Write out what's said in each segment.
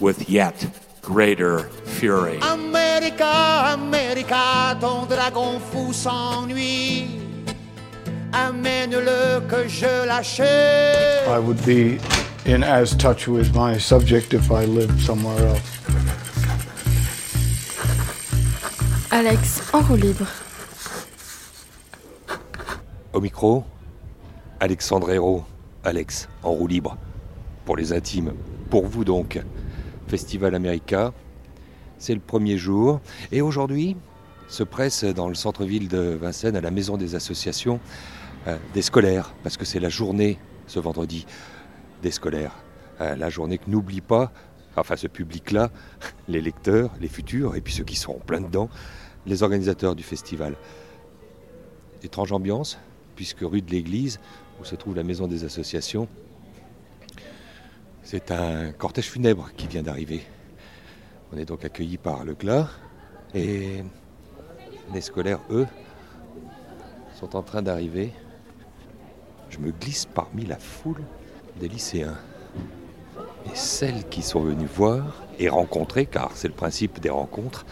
with yet greater fury. America, America, ton dragon fou s'ennuie. Amène-le que je l'achète. I would be in as touch with my subject if I lived somewhere else. Alex, en roue libre. Au micro, Alexandre Hérault, Alex, en roue libre. Pour les intimes, pour vous donc. Festival America, c'est le premier jour. Et aujourd'hui, se presse dans le centre-ville de Vincennes, à la maison des associations, euh, des scolaires, parce que c'est la journée, ce vendredi, des scolaires. Euh, la journée que n'oublie pas, enfin ce public-là, les lecteurs, les futurs, et puis ceux qui sont en plein dedans, les organisateurs du festival. Étrange ambiance, puisque rue de l'église, où se trouve la maison des associations, c'est un cortège funèbre qui vient d'arriver. On est donc accueillis par le CLA et les scolaires, eux, sont en train d'arriver. Je me glisse parmi la foule des lycéens. Et celles qui sont venues voir et rencontrer, car c'est le principe des rencontres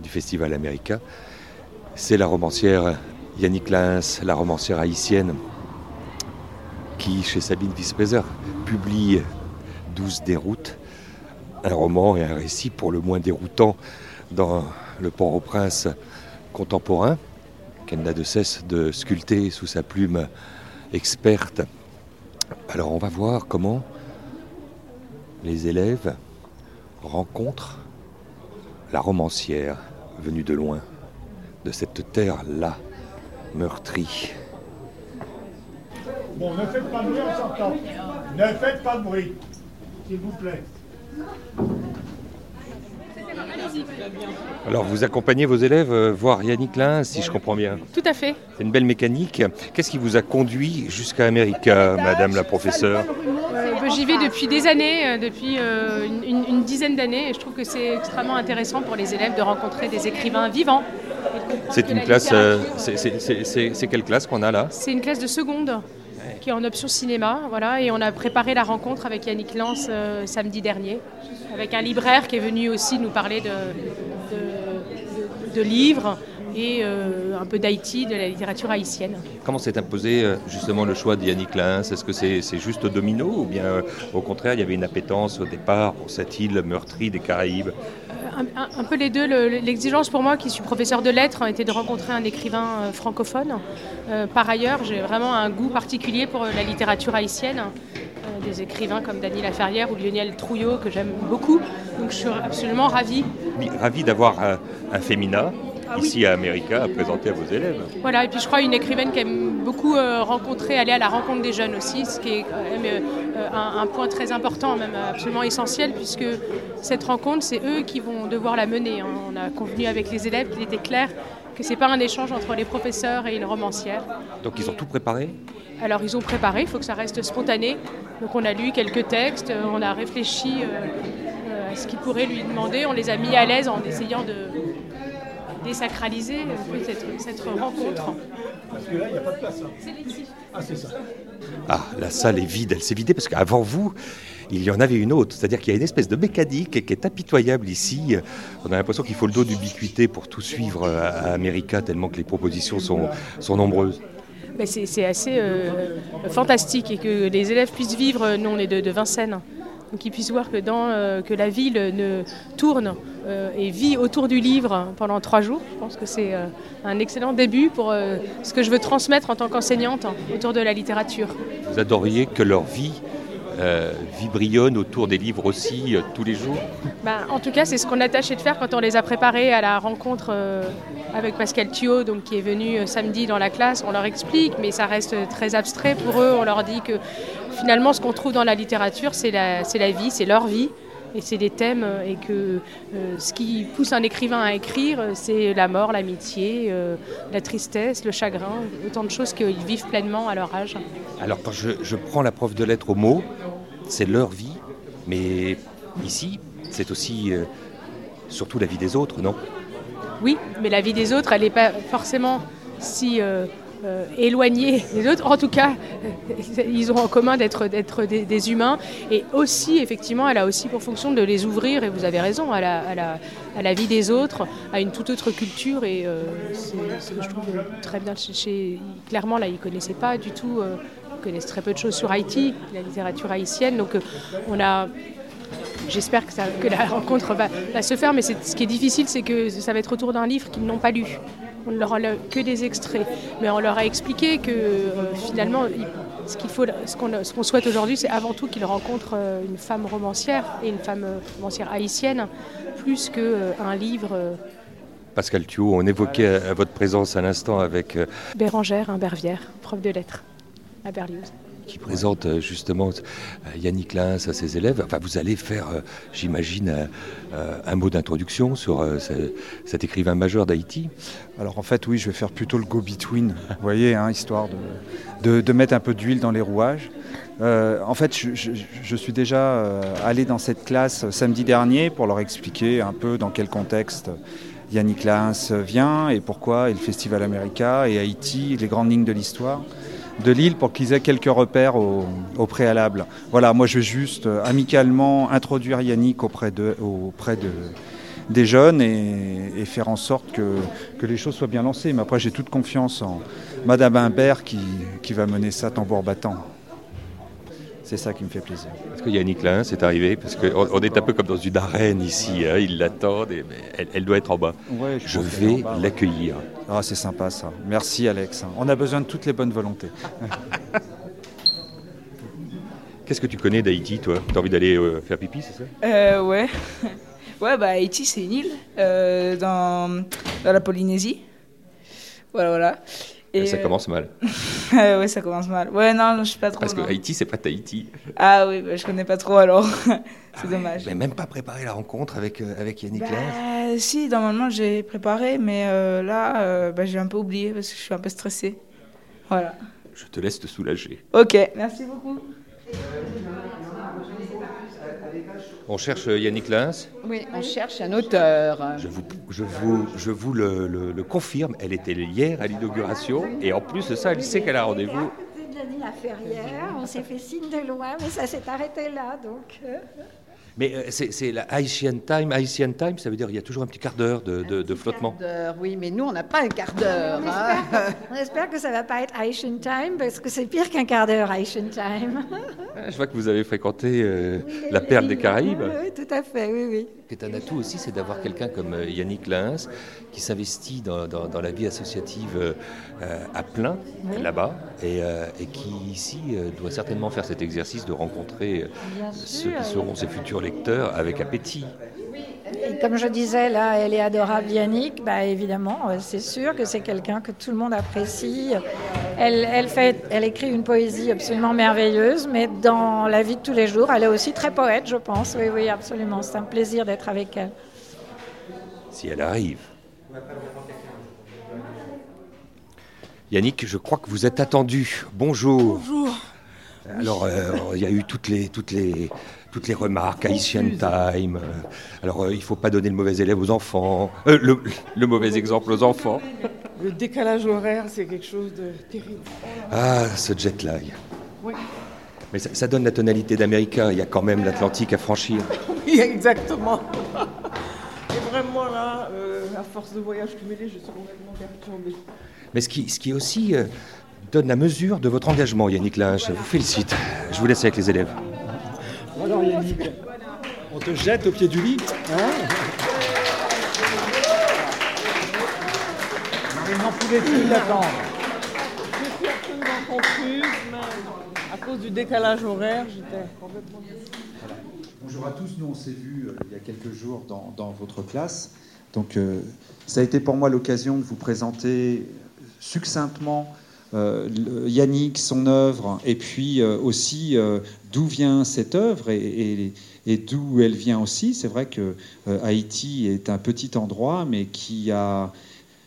du Festival America, c'est la romancière Yannick Lins, la romancière haïtienne, qui, chez Sabine Wiespeser, publie 12 déroutes, un roman et un récit pour le moins déroutant dans le Port-au-Prince contemporain, qu'elle n'a de cesse de sculpter sous sa plume experte. Alors on va voir comment les élèves rencontrent la romancière venue de loin, de cette terre-là, meurtrie. Bon, ne faites pas de bruit, on s'entend. Ne faites pas de bruit, s'il vous plaît. Alors vous accompagnez vos élèves euh, voir Yannick Lin, si je comprends bien. Tout à fait. C'est une belle mécanique. Qu'est-ce qui vous a conduit jusqu'à America, madame la professeure Euh, bah, J'y vais depuis des années, euh, depuis euh, une, une- une dizaine d'années, et je trouve que c'est extrêmement intéressant pour les élèves de rencontrer des écrivains vivants. C'est une la classe. euh, c'est quelle classe qu'on a là? C'est une classe de seconde qui est en option cinéma, voilà, et on a préparé la rencontre avec Yannick Lance euh, samedi dernier, avec un libraire qui est venu aussi nous parler de, de- livres et euh, un peu d'Haïti, de la littérature haïtienne. Comment s'est imposé euh, justement le choix de Yannick Lin Est-ce que c'est c'est juste domino ou bien au contraire il y avait une appétence au départ pour cette île meurtrie des Caraïbes? Un, peu les deux. Le- L'exigence pour moi, qui suis professeur de lettres, était de rencontrer un écrivain euh, francophone. Euh, par ailleurs, j'ai vraiment un goût particulier pour euh, la littérature haïtienne. Euh, des écrivains comme Dany Laferrière ou Lionel Trouillot, que j'aime beaucoup. Donc je suis absolument ravie. Oui, Ravi d'avoir un, un féminin Ah oui. ici à America à présenter à vos élèves. Voilà, et puis je crois une écrivaine qui aime beaucoup euh, rencontrer, aller à la rencontre des jeunes aussi, ce qui est quand même euh, euh, un, un point très important, même absolument essentiel, puisque cette rencontre, c'est eux qui vont devoir la mener. hein. On a convenu avec les élèves qu'il était clair que c'est pas un échange entre les professeurs et une romancière. Donc ils ont tout préparé? Alors ils ont préparé, il faut que ça reste spontané. Donc on a lu quelques textes, on a réfléchi à ce qu'ils pourraient lui demander, on les a mis à l'aise en essayant de désacraliser peu cette, cette rencontre. Parce que là, il n'y a pas de place. Ah, c'est ça. Ah, la salle est vide, elle s'est vidée parce qu'avant vous, il y en avait une autre. C'est-à-dire qu'il y a une espèce de mécanique qui est impitoyable ici. On a l'impression qu'il faut le dos d'ubiquité pour tout suivre à à America, tellement que les propositions sont, sont nombreuses. Mais c'est assez euh, fantastique et que les élèves puissent vivre, euh, nous on est de, de Vincennes, qu'ils puissent voir que, dans, euh, que la ville ne tourne euh, et vit autour du livre pendant trois jours. Je pense que c'est euh, un excellent début pour ce que je veux transmettre en tant qu'enseignante autour de la littérature. Vous adoriez que leur vie euh, vibrillonne autour des livres aussi euh, tous les jours Ben, en tout cas, c'est ce qu'on a tâché de faire quand on les a préparés à la rencontre euh, avec Pascal Thuot, donc, qui est venu euh, samedi dans la classe. On leur explique, mais ça reste très abstrait pour eux. On leur dit que finalement, ce qu'on trouve dans la littérature, c'est la, la vie, c'est leur vie. Et c'est des thèmes et que ce qui pousse un écrivain à écrire, c'est la mort, l'amitié, la tristesse, le chagrin, autant de choses qu'ils vivent pleinement à leur âge. Alors quand je, je prends la prof de lettres au mot, c'est leur vie, mais ici, c'est aussi surtout la vie des autres, non? Oui, mais la vie des autres, elle n'est pas forcément si euh, éloignés des autres. En tout cas, euh, ils ont en commun d'être des, humains. Et aussi, effectivement, elle a aussi pour fonction de les ouvrir, et vous avez raison, à la, vie des autres, à une toute autre culture. Et euh, c'est ce que je trouve très bien chez. Clairement, là, ils ne connaissaient pas du tout, ils connaissent très peu de choses sur Haïti, la littérature haïtienne. Donc, on a J'espère que, la rencontre va, se faire, mais ce qui est difficile, c'est que ça va être autour d'un livre qu'ils n'ont pas lu. On ne leur a que des extraits. Mais on leur a expliqué que euh, finalement, ce qu'il faut, ce qu'on souhaite aujourd'hui, c'est avant tout qu'ils rencontrent euh, une femme romancière et une femme euh, romancière haïtienne, plus qu'un livre. Pascal Thuot, on évoquait votre présence à l'instant avec. Bérangère Bervière, prof de lettres à Berlioz qui présente euh, justement euh, Yannick Lins à ses élèves. Enfin, vous allez faire, euh, j'imagine, un mot d'introduction sur cet écrivain majeur d'Haïti. Alors en fait, oui, je vais faire plutôt le go-between, vous voyez, hein, histoire de, mettre un peu d'huile dans les rouages. en fait, je, suis déjà allé dans cette classe samedi dernier pour leur expliquer un peu dans quel contexte Yannick Lins vient et pourquoi, et le Festival America et Haïti, les grandes lignes de l'histoire de l'île pour qu'ils aient quelques repères au, préalable. Voilà, moi je vais juste euh, amicalement introduire Yannick auprès, de, auprès de, des jeunes et, faire en sorte que, les choses soient bien lancées. Mais après, j'ai toute confiance en Madame Imbert qui va mener ça tambour battant. C'est ça qui me fait plaisir. Est-ce que Yannick Lin c'est arrivé Parce qu'on est un peu comme dans une arène ici, hein, ils l'attendent, elle, elle, doit être en bas. je, vais l'accueillir. Ah, c'est sympa ça. Merci Alex. On a besoin de toutes les bonnes volontés. Qu'est-ce que tu connais d'Haïti, toi? T'as envie d'aller euh, faire pipi, c'est ça? Euh, Ouais. Ouais, bah Haïti, c'est une île euh, dans, dans la Polynésie. Voilà, voilà. Et ça commence mal. ouais, ça commence mal. Ouais, non, je suis pas trop. Parce que Haïti, c'est pas Tahiti. Ah oui, bah, je connais pas trop alors. c'est dommage. Mais même pas préparé la rencontre avec, euh, avec Yannick bah, Si, normalement j'ai préparé, mais euh, là, euh, bah, j'ai un peu oublié parce que je suis un peu stressée. Voilà. Je te laisse te soulager. Ok, merci beaucoup. On cherche Yannick Lins Oui, on cherche un auteur. Je vous, je vous, je vous le, le, confirme, elle était hier à l'inauguration et en plus de ça, elle sait qu'elle a rendez-vous. On s'est fait signe de loin, mais ça s'est arrêté là. Donc. Euh. Mais euh, c'est la Haitian Time. Haitian Time, ça veut dire qu'il y a toujours un petit quart d'heure de, de, de flottement. Oui, mais nous, on n'a pas un quart d'heure. Hein. On, espère que ça ne va pas être Haitian Time, parce que c'est pire qu'un quart d'heure, Haitian Time. Ah, je vois que vous avez fréquenté euh, la perle des Caraïbes. Oui, tout à fait, oui, oui. C'est un atout aussi, c'est d'avoir quelqu'un comme euh, Yannick Lins qui s'investit dans, dans, la vie associative à plein là-bas et, et, qui ici doit certainement faire cet exercice de rencontrer ceux qui seront ses futurs avec appétit. Et comme je disais, là, elle est adorable, Yannick. Bah, évidemment, euh, c'est sûr que c'est quelqu'un que tout le monde apprécie. Elle, elle, fait, elle écrit une poésie absolument merveilleuse, mais dans la vie de tous les jours, elle est aussi très poète, je pense. Oui, oui, absolument. C'est un plaisir d'être avec elle. Si elle arrive. Yannick, je crois que vous êtes attendu. Bonjour. Bonjour. Alors, euh, il y a eu toutes les, toutes les, toutes les remarques, Haitian Time. Euh, alors, euh, il ne faut pas donner le mauvais élève aux enfants, euh, le, mauvais exemple aux enfants. Le décalage horaire, c'est quelque chose de terrible. Ah, ce jet lag. Oui. Mais ça, donne la tonalité d'Américain. Il y a quand même l'Atlantique à franchir. oui, exactement. Et vraiment là, à force de voyage cumulé, je suis complètement perturbée. Mais ce qui, ce qui aussi donne la mesure de votre engagement, Yannick Lynch. Je vous félicite. Je vous laisse avec les élèves. Alors Yannick, on te jette au pied du lit. Hein n'en pouvait plus l'attendre. Je suis absolument confuse, mais à cause du décalage horaire, j'étais complètement... Bonjour à tous, nous on s'est vus euh, il y a quelques jours dans, votre classe. Donc euh, ça a été pour moi l'occasion de vous présenter succinctement Yannick, son œuvre, et puis aussi d'où vient cette œuvre et, d'où elle vient aussi. C'est vrai que Haïti est un petit endroit, mais qui a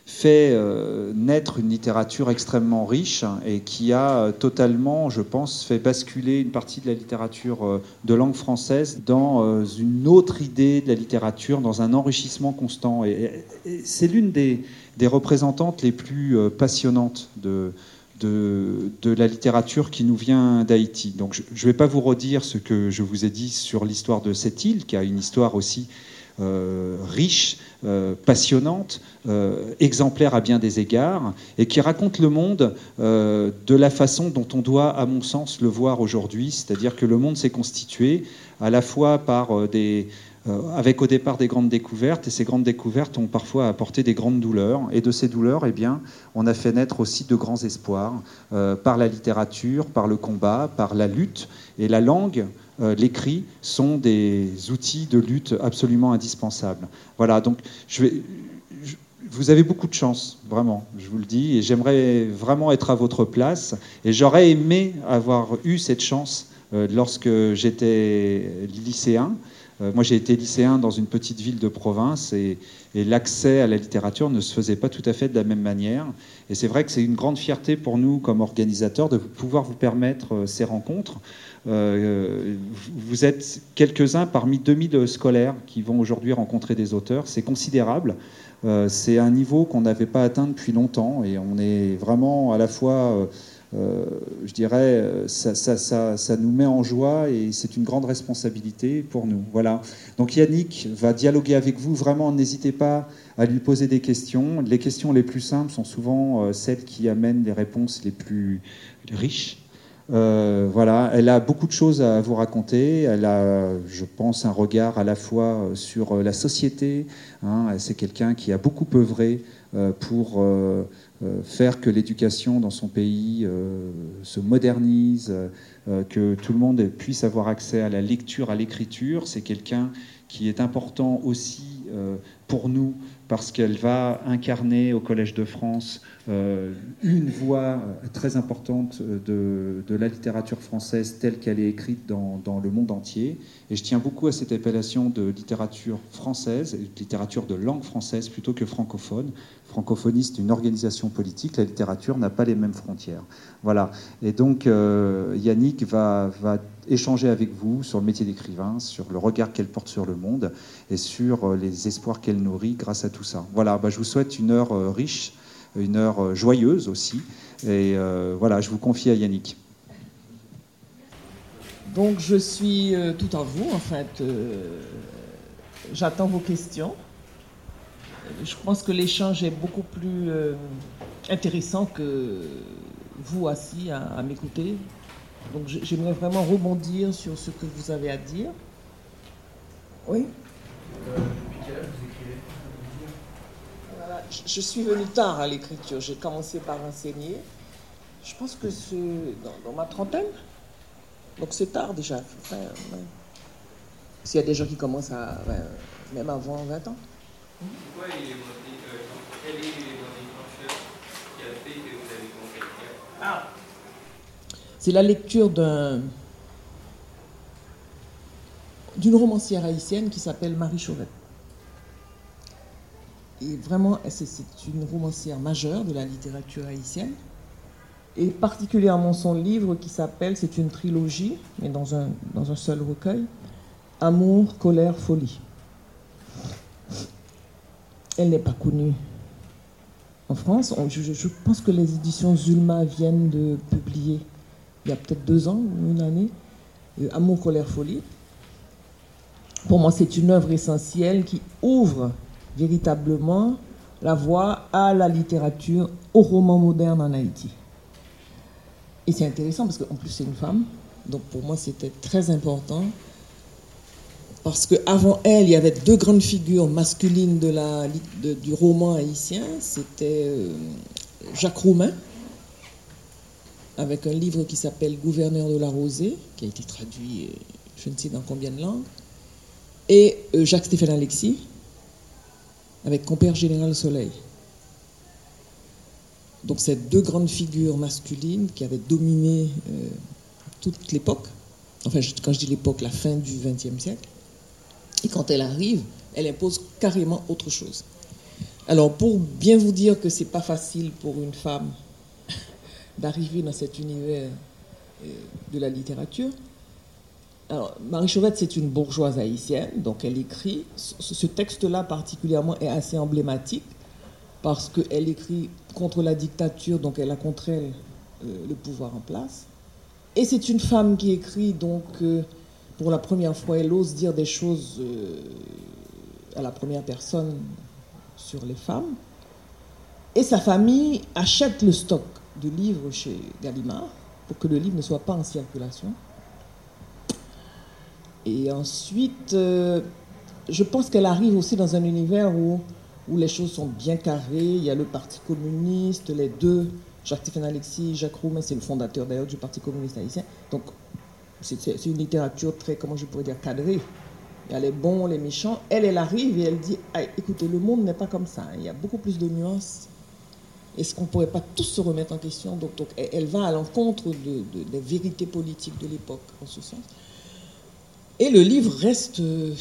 fait euh, naître une littérature extrêmement riche et qui a euh, totalement, je pense, fait basculer une partie de la littérature euh, de langue française dans une autre idée de la littérature, dans un enrichissement constant. Et, c'est l'une des, représentantes les plus passionnantes de, de, la littérature qui nous vient d'Haïti. Donc je ne vais pas vous redire ce que je vous ai dit sur l'histoire de cette île, qui a une histoire aussi euh, riche, euh, passionnante, euh, exemplaire à bien des égards, et qui raconte le monde de la façon dont on doit, à mon sens, le voir aujourd'hui, c'est-à-dire que le monde s'est constitué à la fois par des, avec au départ des grandes découvertes, et ces grandes découvertes ont parfois apporté des grandes douleurs, et de ces douleurs, eh bien, on a fait naître aussi de grands espoirs par la littérature, par le combat, par la lutte, et la langue euh, l'écrit sont des outils de lutte absolument indispensables. Voilà, donc vous avez beaucoup de chance, vraiment, je vous le dis, et j'aimerais vraiment être à votre place, et j'aurais aimé avoir eu cette chance euh, lorsque j'étais lycéen. Euh, moi, j'ai été lycéen dans une petite ville de province et, l'accès à la littérature ne se faisait pas tout à fait de la même manière. Et c'est vrai que c'est une grande fierté pour nous, comme organisateurs, de pouvoir vous permettre ces rencontres. Euh, vous êtes quelques-uns parmi 2000 scolaires qui vont aujourd'hui rencontrer des auteurs. C'est considérable. Euh, c'est un niveau qu'on n'avait pas atteint depuis longtemps et on est vraiment à la fois, euh, je dirais, ça, ça, nous met en joie et c'est une grande responsabilité pour nous. Voilà. Donc Yannick va dialoguer avec vous. Vraiment, n'hésitez pas à lui poser des questions. Les questions les plus simples sont souvent celles qui amènent les réponses les plus riches. Euh, voilà, elle a beaucoup de choses à vous raconter. Elle a, je pense, un regard à la fois sur euh, la société. Hein. C'est quelqu'un qui a beaucoup œuvré euh, pour faire que l'éducation dans son pays se modernise, que tout le monde puisse avoir accès à la lecture, à l'écriture. C'est quelqu'un qui est important aussi pour nous parce qu'elle va incarner au Collège de France euh, une voix euh, très importante de, la littérature française telle qu'elle est écrite dans, le monde entier. Et je tiens beaucoup à cette appellation de littérature française, littérature de langue française plutôt que francophone. Francophonie, c'est une organisation politique, la littérature n'a pas les mêmes frontières. Voilà. Et donc, euh, Yannick va, échanger avec vous sur le métier d'écrivain, sur le regard qu'elle porte sur le monde et sur euh, les espoirs qu'elle nourrit grâce à tout ça. Voilà, bah, je vous souhaite une heure euh, riche, une heure euh, joyeuse aussi. Et voilà, je vous confie à Yannick. Donc je suis tout à vous en fait. J'attends vos questions. Je pense que l'échange est beaucoup plus intéressant que vous assis à m'écouter. Donc j'aimerais vraiment rebondir sur ce que vous avez à dire. Oui? Je suis venu tard à l'écriture. J'ai commencé par enseigner. Je pense que c'est dans, ma trentaine. Donc c'est tard déjà. S'il y a des gens qui commencent à, même avant 20 ans. Pourquoi il est quel est qui a fait que vous avez commencé Ah c'est la lecture d'une romancière haïtienne qui s'appelle Marie Chauvet. Et vraiment, c'est une romancière majeure de la littérature haïtienne. Et particulièrement son livre qui s'appelle, c'est une trilogie, mais dans un, dans un seul recueil, Amour, colère, folie. Elle n'est pas connue en France. Je, je, pense que les éditions Zulma viennent de publier il y a peut-être deux ans ou une année, euh, Amour, colère, folie. Pour moi, c'est une œuvre essentielle qui ouvre véritablement la voie à la littérature, au roman moderne en Haïti. Et c'est intéressant parce qu'en plus, c'est une femme. Donc pour moi, c'était très important. Parce qu'avant elle, il y avait deux grandes figures masculines de la, du roman haïtien. C'était euh, Jacques Roumain, avec un livre qui s'appelle Gouverneur de la Rosée, qui a été traduit euh, je ne sais dans combien de langues, et euh, Jacques-Stéphane Alexis, avec Compère Général Soleil. Donc c'est deux grandes figures masculines qui avaient dominé euh, toute l'époque. Enfin, quand je dis l'époque, la fin du XXe siècle. Et quand elle arrive, elle impose carrément autre chose. Alors, pour bien vous dire que c'est pas facile pour une femme d'arriver dans cet univers euh, de la littérature, Marie Chauvette, c'est une bourgeoise haïtienne, donc elle écrit. Ce texte-là, particulièrement, est assez emblématique parce qu'elle écrit contre la dictature, donc elle a contre euh, le pouvoir en place. Et c'est une femme qui écrit, donc euh, pour la première fois, elle ose dire des choses à la première personne sur les femmes. Et sa famille achète le stock de livres chez Gallimard pour que le livre ne soit pas en circulation. Et ensuite, euh, je pense qu'elle arrive aussi dans un univers où, où les choses sont bien carrées. Il y a le Parti communiste, les deux, Jacques-Stéphane Alexis, Jacques Roumain, c'est le fondateur d'ailleurs du Parti communiste haïtien. Donc, c'est une littérature très, comment je pourrais dire, cadrée. Il y a les bons, les méchants. Elle, elle arrive et elle dit écoutez, le monde n'est pas comme ça. Il y a beaucoup plus de nuances. Est-ce qu'on ne pourrait pas tous se remettre en question? Donc, elle va à l'encontre de, des vérités politiques de l'époque, en ce sens. Et le livre reste euh,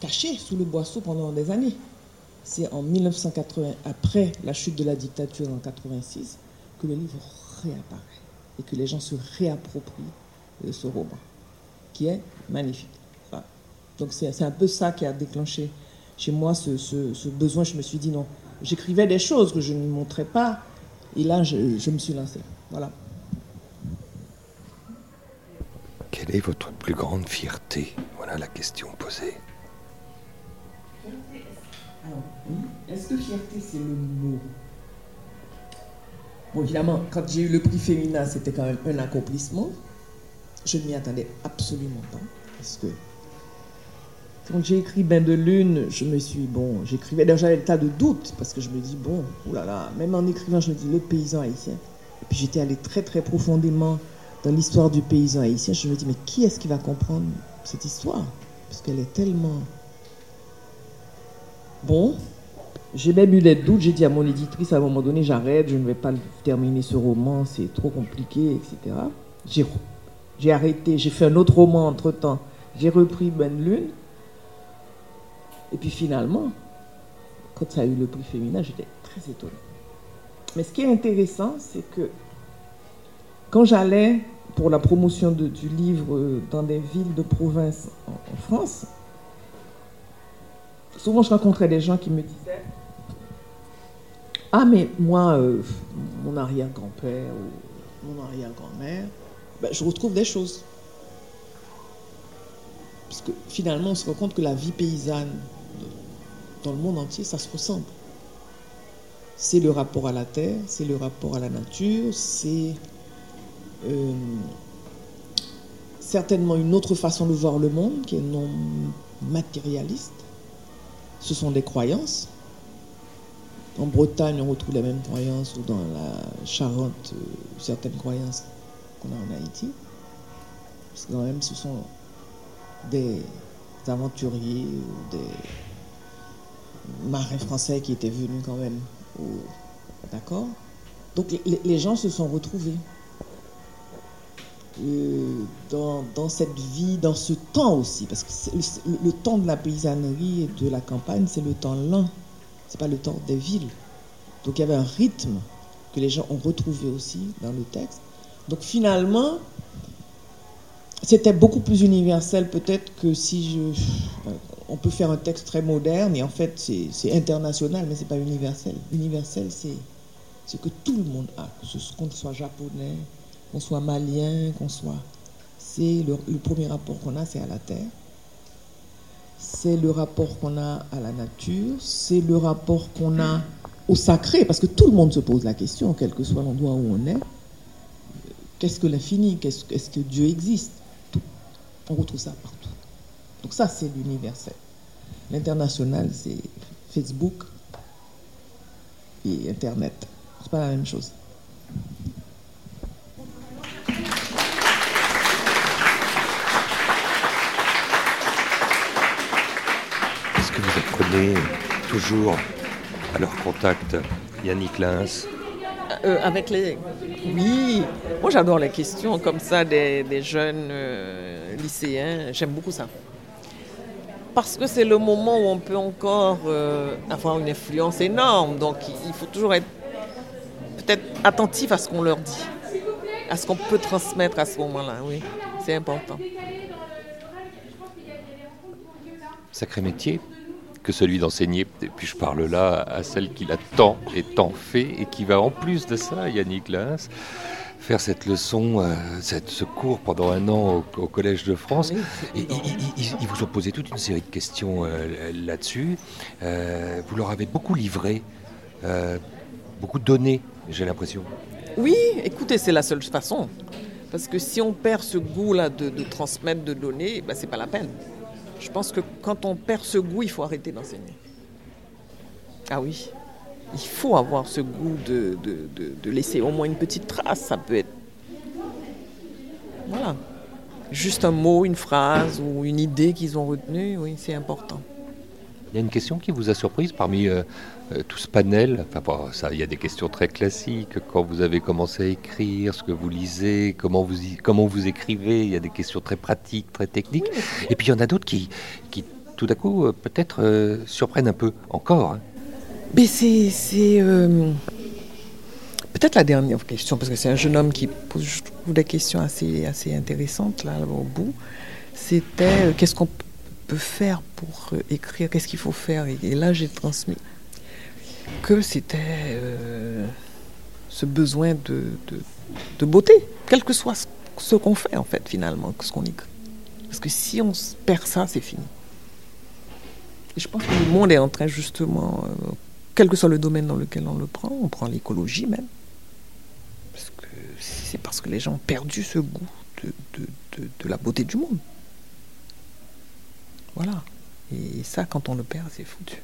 caché sous le boisseau pendant des années. C'est en 1980, après la chute de la dictature en 86, que le livre réapparaît et que les gens se réapproprient de ce roman qui est magnifique. Donc c'est un peu ça qui a déclenché chez moi ce, besoin. Je me suis dit non, j'écrivais des choses que je ne montrais pas, et là je, me suis lancé. Voilà. Quelle est votre plus grande fierté? Voilà la question posée. Est-ce que fierté c'est le mot? Bon, évidemment, quand j'ai eu le prix féminin, c'était quand même un accomplissement. Je ne m'y attendais absolument pas. Parce que quand j'ai écrit Bain de Lune, je me suis, bon, j'écrivais déjà un tas de doutes, parce que je me dis, bon, oulala, même en écrivant, je me dis, le paysan haïtien. Et puis j'étais allé très, très profondément dans l'histoire du paysan haïtien. Je me dis, mais qui est-ce qui va comprendre cette histoire? Parce qu'elle est tellement. Bon, j'ai même eu des doutes. J'ai dit à mon éditrice à un moment donné, j'arrête, je ne vais pas terminer ce roman, c'est trop compliqué, etc. J'ai j'ai arrêté, j'ai fait un autre roman entre-temps. J'ai repris Ben Lune. Et puis finalement, quand ça a eu le prix féminin, j'étais très étonnée. Mais ce qui est intéressant, c'est que quand j'allais pour la promotion du livre dans des villes de province en, France, souvent je rencontrais des gens qui me disaient Ah, mais moi, euh, mon arrière-grand-père ou mon arrière-grand-mère, ben, je retrouve des choses. Parce que finalement, on se rend compte que la vie paysanne dans le monde entier, ça se ressemble. C'est le rapport à la terre, c'est le rapport à la nature, c'est euh, certainement une autre façon de voir le monde qui est non matérialiste. Ce sont des croyances. En Bretagne, on retrouve les mêmes croyances, ou dans la Charente, euh, certaines croyances en Haïti. Parce quand même, ce sont des aventuriers ou des marins français qui étaient venus quand même. D'accord Donc les, gens se sont retrouvés. Dans, cette vie, dans ce temps aussi, parce que le, temps de la paysannerie et de la campagne, c'est le temps lent, c'est pas le temps des villes. Donc il y avait un rythme que les gens ont retrouvé aussi dans le texte. Donc finalement, c'était beaucoup plus universel peut-être que si je... On peut faire un texte très moderne et en fait c'est international, mais c'est pas universel. Universel, c'est ce que tout le monde a, qu'on soit japonais, qu'on soit malien, qu'on soit... C'est le, premier rapport qu'on a, c'est à la terre. C'est le rapport qu'on a à la nature, c'est le rapport qu'on a au sacré, parce que tout le monde se pose la question, quel que soit l'endroit où on est. Qu'est-ce que l'infini? Qu'est-ce Est-ce que Dieu existe? On retrouve ça partout. Donc ça, c'est l'universel. L'international, c'est Facebook et Internet. C'est pas la même chose. Toujours à leur contact Yannick Lins. Euh, avec les... Oui, moi j'adore les questions comme ça des, jeunes euh, lycéens, j'aime beaucoup ça. Parce que c'est le moment où on peut encore euh, avoir une influence énorme, donc il faut toujours être peut-être attentif à ce qu'on leur dit, à ce qu'on peut transmettre à ce moment-là, oui, c'est important. Sacré métier que celui d'enseigner. Et puis je parle là à celle qui l'a tant et tant fait et qui va en plus de ça, Yannick Lins, faire cette leçon, euh, cette, ce cours pendant un an au, Collège de France. et, ils, vous ont posé toute une série de questions euh, là-dessus. Euh, vous leur avez beaucoup livré, beaucoup donné, j'ai l'impression. Oui, écoutez, c'est la seule façon. Parce que si on perd ce goût-là de, transmettre, de donner, ben, c'est pas la peine. Je pense que quand on perd ce goût, il faut arrêter d'enseigner. Ah oui, il faut avoir ce goût de, de, laisser au moins une petite trace. Ça peut être. Voilà. Juste un mot, une phrase ou une idée qu'ils ont retenue, oui, c'est important. Il y a une question qui vous a surprise parmi euh, tout ce panel. Enfin, ça, il y a des questions très classiques. Quand vous avez commencé à écrire, ce que vous lisez, comment vous, comment vous écrivez, il y a des questions très pratiques, très techniques. Et puis il y en a d'autres qui, qui, tout à coup, euh, peut-être euh, surprennent un peu encore. Hein. Mais c'est. Peut-être la dernière question, parce que c'est un jeune homme qui pose des questions assez, assez intéressantes là, au bout. C'était qu'est-ce qu'on peut faire pour écrire, qu'est-ce qu'il faut faire? et là, j'ai transmis que c'était euh, ce besoin de, beauté, quel que soit ce, qu'on fait en fait finalement, ce qu'on écrit. Parce que si on perd ça, c'est fini. Et je pense que le monde est en train justement, euh, quel que soit le domaine dans lequel on le prend, on prend l'écologie même, parce que c'est parce que les gens ont perdu ce goût de, de la beauté du monde. Voilà. Et ça, quand on le perd, c'est foutu.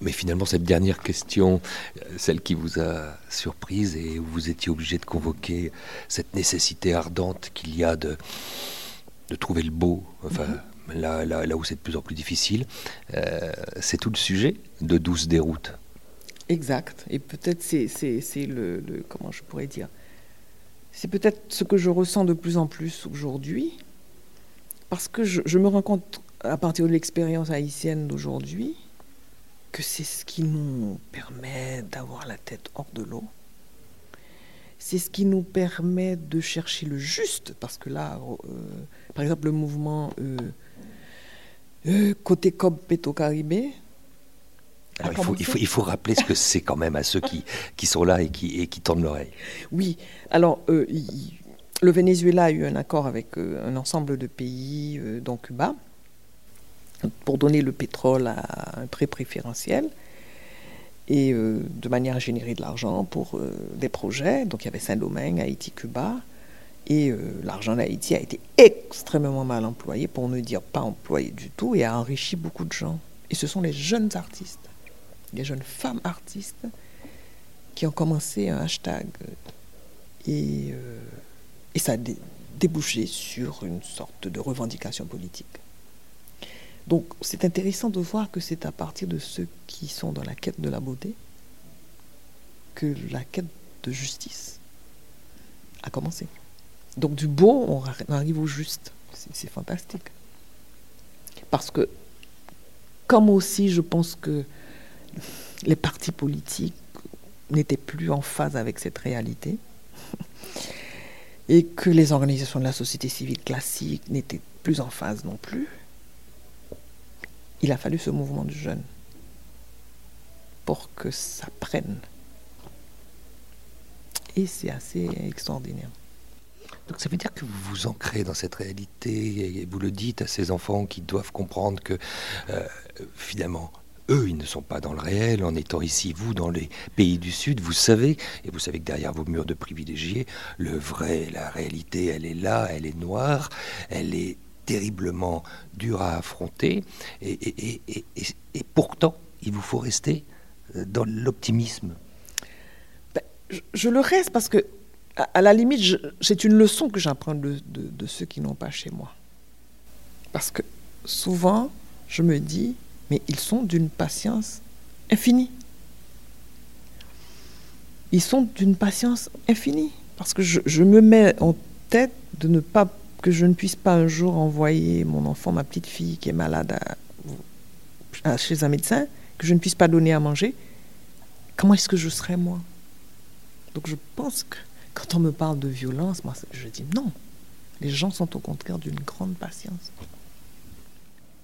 Mais finalement, cette dernière question, euh, celle qui vous a surprise et où vous étiez obligé de convoquer cette nécessité ardente qu'il y a de, de trouver le beau, enfin, mhm. là, là, là, où c'est de plus en plus difficile, euh, c'est tout le sujet de Douce déroute. Exact. Et peut-être c'est, c'est, le, Comment je pourrais dire C'est peut-être ce que je ressens de plus en plus aujourd'hui, parce que je, je me rends compte, à partir de l'expérience haïtienne d'aujourd'hui, que c'est ce qui nous permet d'avoir la tête hors de l'eau. C'est ce qui nous permet de chercher le juste, parce que là, euh, par exemple, le mouvement euh, euh, côté Cob Peto Caribé. il, faut, il, faut, il, faut, rappeler ce que c'est quand même à ceux qui, qui sont là et qui, et qui tendent l'oreille. Oui, alors le Venezuela a eu un accord avec un ensemble de pays, dont Cuba, pour donner le pétrole à un prix préférentiel et euh, de manière à générer de l'argent pour euh, des projets. Donc il y avait Saint-Domingue, Haïti, Cuba. Et euh, l'argent d'Haïti a été extrêmement mal employé, pour ne dire pas employé du tout, et a enrichi beaucoup de gens. Et ce sont les jeunes artistes, les jeunes femmes artistes, qui ont commencé un hashtag. Et, et ça a débouché sur une sorte de revendication politique. Donc c'est intéressant de voir que c'est à partir de ceux qui sont dans la quête de la beauté que la quête de justice a commencé. Donc du beau, on arrive au juste. C'est fantastique. Parce que, comme aussi je pense que les partis politiques n'étaient plus en phase avec cette réalité, et que les organisations de la société civile classique n'étaient plus en phase non plus, il a fallu ce mouvement de jeunes pour que ça prenne. Et c'est assez extraordinaire. Donc ça veut dire que vous vous ancrez dans cette réalité et vous le dites à ces enfants qui doivent comprendre que euh, finalement, eux, ils ne sont pas dans le réel. En étant ici, vous, dans les pays du Sud, vous savez, et vous savez que derrière vos murs de privilégiés, le vrai, la réalité, elle est là, elle est noire, elle est terriblement dur à affronter. Et, pourtant, il vous faut rester euh, dans l'optimisme. Ben, je, le reste parce que, à, la limite, c'est une leçon que j'apprends de, ceux qui n'ont pas chez moi. Parce que souvent, je me dis, mais ils sont d'une patience infinie. ils sont d'une patience infinie. Parce que je, me mets en tête de ne pas que je ne puisse pas un jour envoyer mon enfant, ma petite fille qui est malade à, à, chez un médecin, que je ne puisse pas donner à manger. Comment est-ce que je serais moi? Donc je pense que quand on me parle de violence, moi je dis non. Les gens sont au contraire d'une grande patience.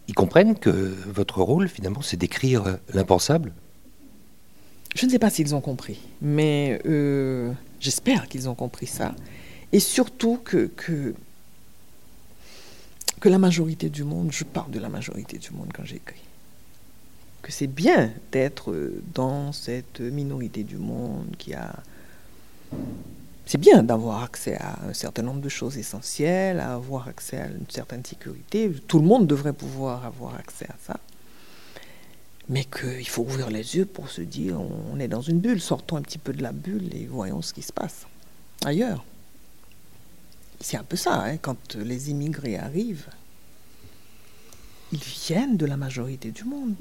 Ils comprennent que votre rôle, finalement, c'est d'écrire l'impensable? Je ne sais pas s'ils ont compris, mais euh, j'espère qu'ils ont compris ça. Et surtout que, que, que la majorité du monde, je parle de la majorité du monde quand j'écris, que c'est bien d'être dans cette minorité du monde qui a c'est bien d'avoir accès à un certain nombre de choses essentielles, à avoir accès à une certaine sécurité. Tout le monde devrait pouvoir avoir accès à ça. Mais qu'il faut ouvrir les yeux pour se dire on est dans une bulle, sortons un petit peu de la bulle et voyons ce qui se passe ailleurs. C'est un peu ça, hein, quand les immigrés arrivent, ils viennent de la majorité du monde.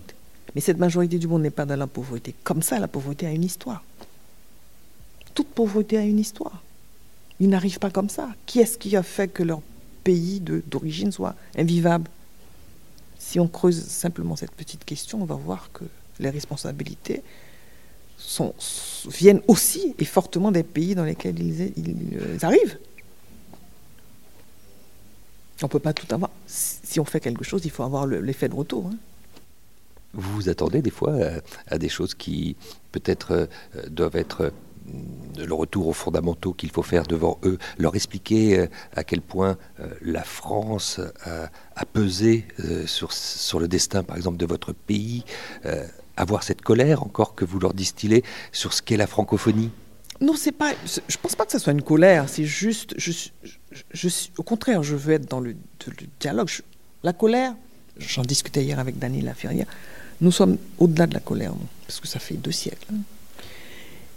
Mais cette majorité du monde n'est pas dans la pauvreté. Comme ça, la pauvreté a une histoire. Toute pauvreté a une histoire. Ils n'arrivent pas comme ça. Qui est-ce qui a fait que leur pays d'origine soit invivable? Si on creuse simplement cette petite question, on va voir que les responsabilités viennent aussi et fortement des pays dans lesquels ils arrivent. On ne peut pas tout avoir. Si on fait quelque chose, il faut avoir l'effet de retour. Hein. Vous vous attendez des fois à, à des choses qui peut-être euh, doivent être le retour aux fondamentaux qu'il faut faire devant eux, leur expliquer euh, à quel point euh, la France a, a pesé euh, sur, sur, le destin, par exemple, de votre pays, avoir cette colère encore que vous leur distillez sur ce qu'est la francophonie? Non, c'est pas. Je pense pas que ce soit une colère. C'est juste. Je, je, au contraire, je veux être dans le, dialogue. la colère, j'en discutais hier avec Daniel Laferrière. Nous sommes au-delà de la colère, non parce que ça fait deux siècles.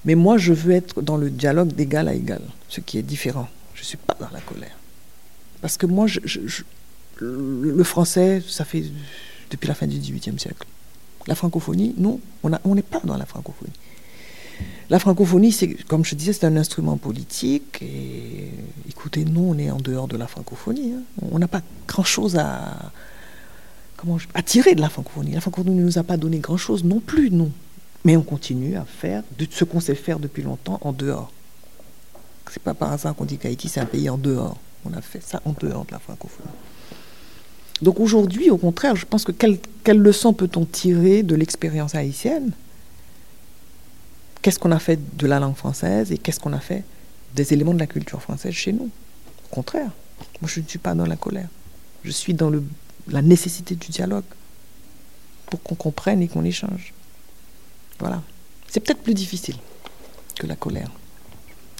Mais moi, je veux être dans le dialogue d'égal à égal, ce qui est différent. Je ne suis pas dans la colère. Parce que moi, le français, ça fait depuis la fin du XVIIIe siècle. La francophonie, nous, on n'est pas dans la francophonie. La francophonie, c'est, comme je disais, c'est un instrument politique. Et écoutez, nous, on est en dehors de la francophonie. Hein. On n'a pas grand-chose à, tirer de la francophonie. La francophonie ne nous a pas donné grand-chose non plus, non. Mais on continue à faire ce qu'on sait faire depuis longtemps en dehors. C'est pas par hasard qu'on dit qu'Haïti c'est un pays en dehors. On a fait ça en dehors de la francophonie. Donc aujourd'hui, au contraire, je pense que quelle leçon peut-on tirer de l'expérience haïtienne? Qu'est-ce qu'on a fait de la langue française et qu'est-ce qu'on a fait des éléments de la culture française chez nous Au contraire, moi je ne suis pas dans la colère. Je suis dans la nécessité du dialogue pour qu'on comprenne et qu'on échange. Voilà. C'est peut-être plus difficile que la colère.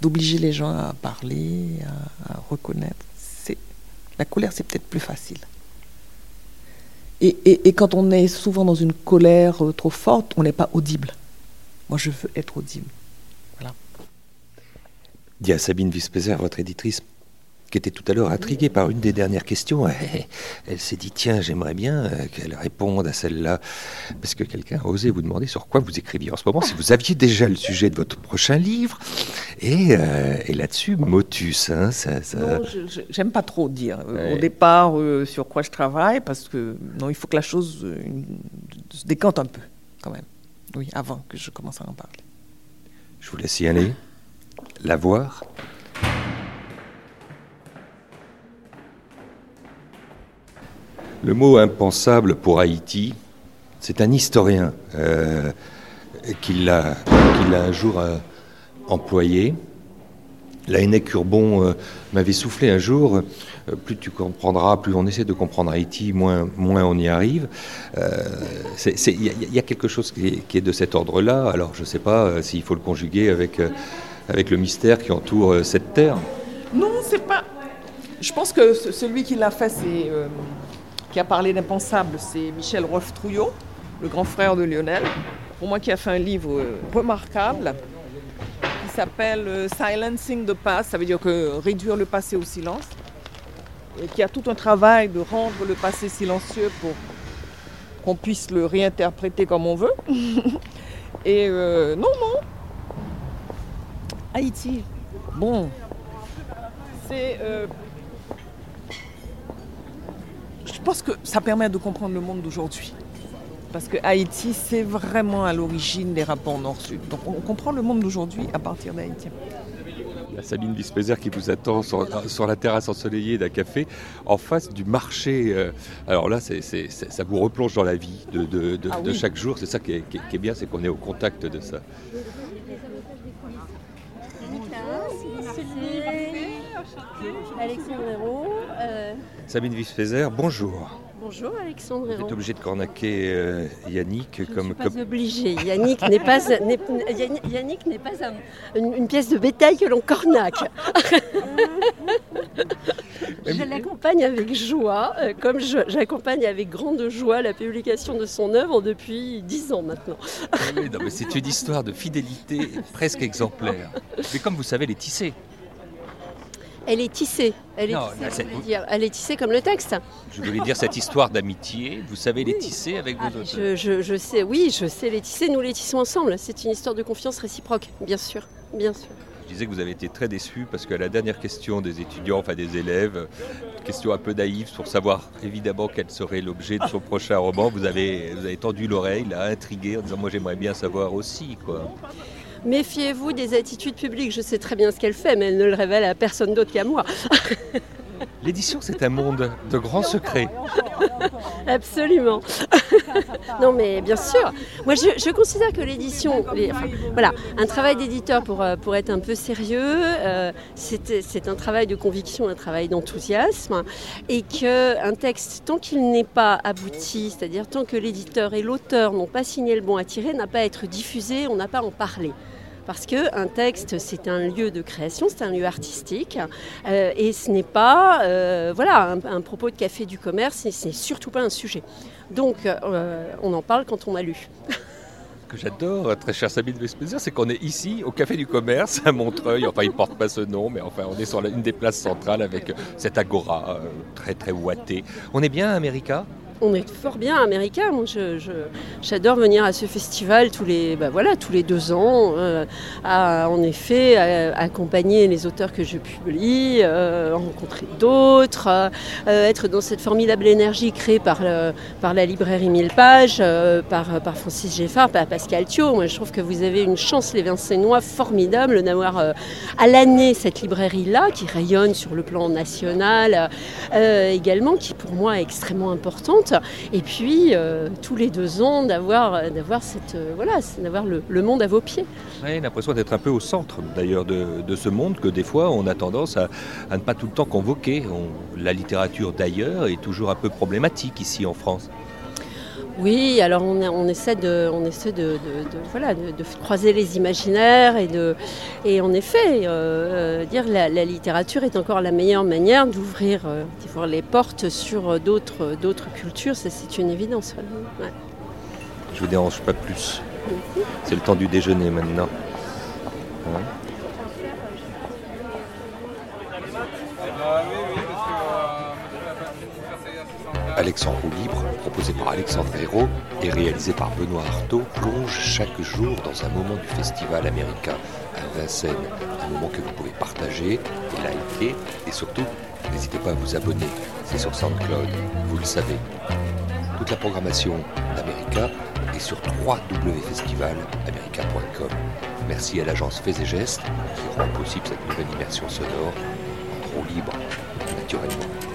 D'obliger les gens à parler, à, reconnaître. La colère, c'est peut-être plus facile. Et, quand on est souvent dans une colère trop forte, on n'est pas audible. Moi, je veux être audible. Voilà. Dit à Sabine Vispézer, votre éditrice, qui était tout à l'heure intriguée par une des dernières questions, elle, elle s'est dit tiens, j'aimerais bien euh, qu'elle réponde à celle-là, parce que quelqu'un a osé vous demander sur quoi vous écriviez en ce moment, si vous aviez déjà le sujet de votre prochain livre, et, euh, et là-dessus, motus. Hein, ça, ça... Non, j'aime pas trop dire ouais. au départ euh, sur quoi je travaille, parce que non, il faut que la chose euh, se décante un peu, quand même. Oui, avant que je commence à en parler. Je vous laisse y aller, la voir. Le mot impensable pour Haïti, c'est un historien euh, qui l'a un jour euh, employé. L'aînec Urbon euh, m'avait soufflé un jour, euh, plus tu comprendras, plus on essaie de comprendre Haïti, moins, on y arrive. Il euh, y, y, a quelque chose qui est, de cet ordre-là, alors je ne sais pas s'il faut le conjuguer avec, avec le mystère qui entoure cette terre. Non, c'est pas... Je pense que celui qui l'a fait, qui a parlé d'impensable, c'est Michel Rolf-Trouillot, le grand frère de Lionel, pour moi qui a fait un livre remarquable s'appelle Silencing the Past, ça veut dire que réduire le passé au silence, et qui a tout un travail de rendre le passé silencieux pour qu'on puisse le réinterpréter comme on veut. et euh, non, non, Haïti, bon, c'est... euh, je pense que ça permet de comprendre le monde d'aujourd'hui. Parce que Haïti, c'est vraiment à l'origine des rapports nord-sud. Donc on comprend le monde d'aujourd'hui à partir d'Haïti. Il y a Sabine Vispézer qui vous attend sur, sur la terrasse ensoleillée d'un café en face du marché. euh, Alors là, c'est- c'est- c'est- ça vous replonge dans la vie de, de- de- Ah de chaque jour. C'est ça qui est, qui est- qui est bien, c'est qu'on est au contact de ça. Alexandre Hérault. euh, Sabine Vispézer, bonjour. Bonjour Alexandre Vous êtes obligé de cornaquer euh, Yannick comme, Pas obligé. Yannick n'est pas, Yannick- n'est pas un- une, une pièce de bétail que l'on cornaque. je l'accompagne avec joie, euh, comme j'accompagne avec grande joie la publication de son œuvre depuis dix ans maintenant. Oui, non, mais c'est une histoire de fidélité presque exemplaire. Mais comme vous savez, les tisser. Elle est tissée. Elle est, Non, tissée, là, dire. Elle est tissée comme le texte. Je voulais dire cette histoire d'amitié. Vous savez les tisser avec vos auteurs. Je, je- je sais, oui, je sais les tisser. Nous les tissons ensemble. C'est une histoire de confiance réciproque, bien sûr, bien sûr. Je disais que vous avez été très déçu parce que la dernière question des étudiants, enfin des élèves, question un peu naïve pour savoir évidemment quel serait l'objet de son prochain roman, vous avez, vous avez tendu l'oreille, là, intrigué en disant moi j'aimerais bien savoir aussi quoi. Méfiez-vous des attitudes publiques. Je sais très bien ce qu'elle fait, mais elle ne le révèle à personne d'autre qu'à moi. L'édition c'est un monde de grands secrets. Absolument. non, mais bien sûr. Moi, je, je considère que l'édition, enfin, voilà, un travail d'éditeur pour, euh, pour être un peu sérieux, euh, c'est c'est un travail de conviction, un travail d'enthousiasme, et qu'un texte, tant qu'il n'est pas abouti, c'est-à-dire tant que l'éditeur et l'auteur n'ont pas signé le bon à tirer, n'a pas à être diffusé, on n'a pas à en parler. Parce qu'un texte, c'est un lieu de création, c'est un lieu artistique, euh, et ce n'est pas euh, voilà, un, propos de café du commerce, et c'est surtout pas un sujet. Donc, euh, on en parle quand on a lu. Que j'adore, très cher Sabine Vespésier, c'est qu'on est ici au Café du Commerce à Montreuil. Enfin, il ne porte pas ce nom, mais enfin, on est sur une des places centrales avec cette agora très très ouatée. On est bien à America? On est fort bien américain. J'adore venir à ce festival tous les, bah deux ans. euh, en effet, accompagner les auteurs que je publie, euh, rencontrer d'autres, euh, être dans cette formidable énergie créée par, la librairie 1000 pages, par, Francis Geffard, par Pascal Thio. Moi, je trouve que vous avez une chance, les Vincennois, formidable d'avoir à l'année cette librairie-là qui rayonne sur le plan national également, qui pour moi est extrêmement importante. Et puis, euh, tous les deux ans, d'avoir d'avoir cette, euh, voilà, d'avoir le, monde à vos pieds. Oui, l'impression d'être un peu au centre d'ailleurs de, ce monde que des fois on a tendance à, ne pas tout le temps convoquer. On- la littérature d'ailleurs est toujours un peu problématique ici en France. Oui, alors on, on essaie de, on essaie de, de- de- voilà, de, de croiser les imaginaires et, de, et en effet, euh, euh, dire la, la littérature est encore la meilleure manière d'ouvrir euh, d'ouvrir les portes sur d'autres d'autres cultures, ça c'est une évidence. ouais. Ouais. Je vous dérange pas plus. C'est le temps du déjeuner maintenant. Hein Alex en roue libre, proposé par Alexandre Hérault et réalisé par Benoît Artaud, plonge chaque jour dans un moment du festival américain à Vincennes. Un moment que vous pouvez partager liker et surtout, n'hésitez pas à vous abonner. C'est sur SoundCloud, vous le savez. Toute la programmation d'America est sur www.festivalamerica.com. Merci à l'agence Faits et Gestes qui rend possible cette nouvelle immersion sonore en libre, naturellement.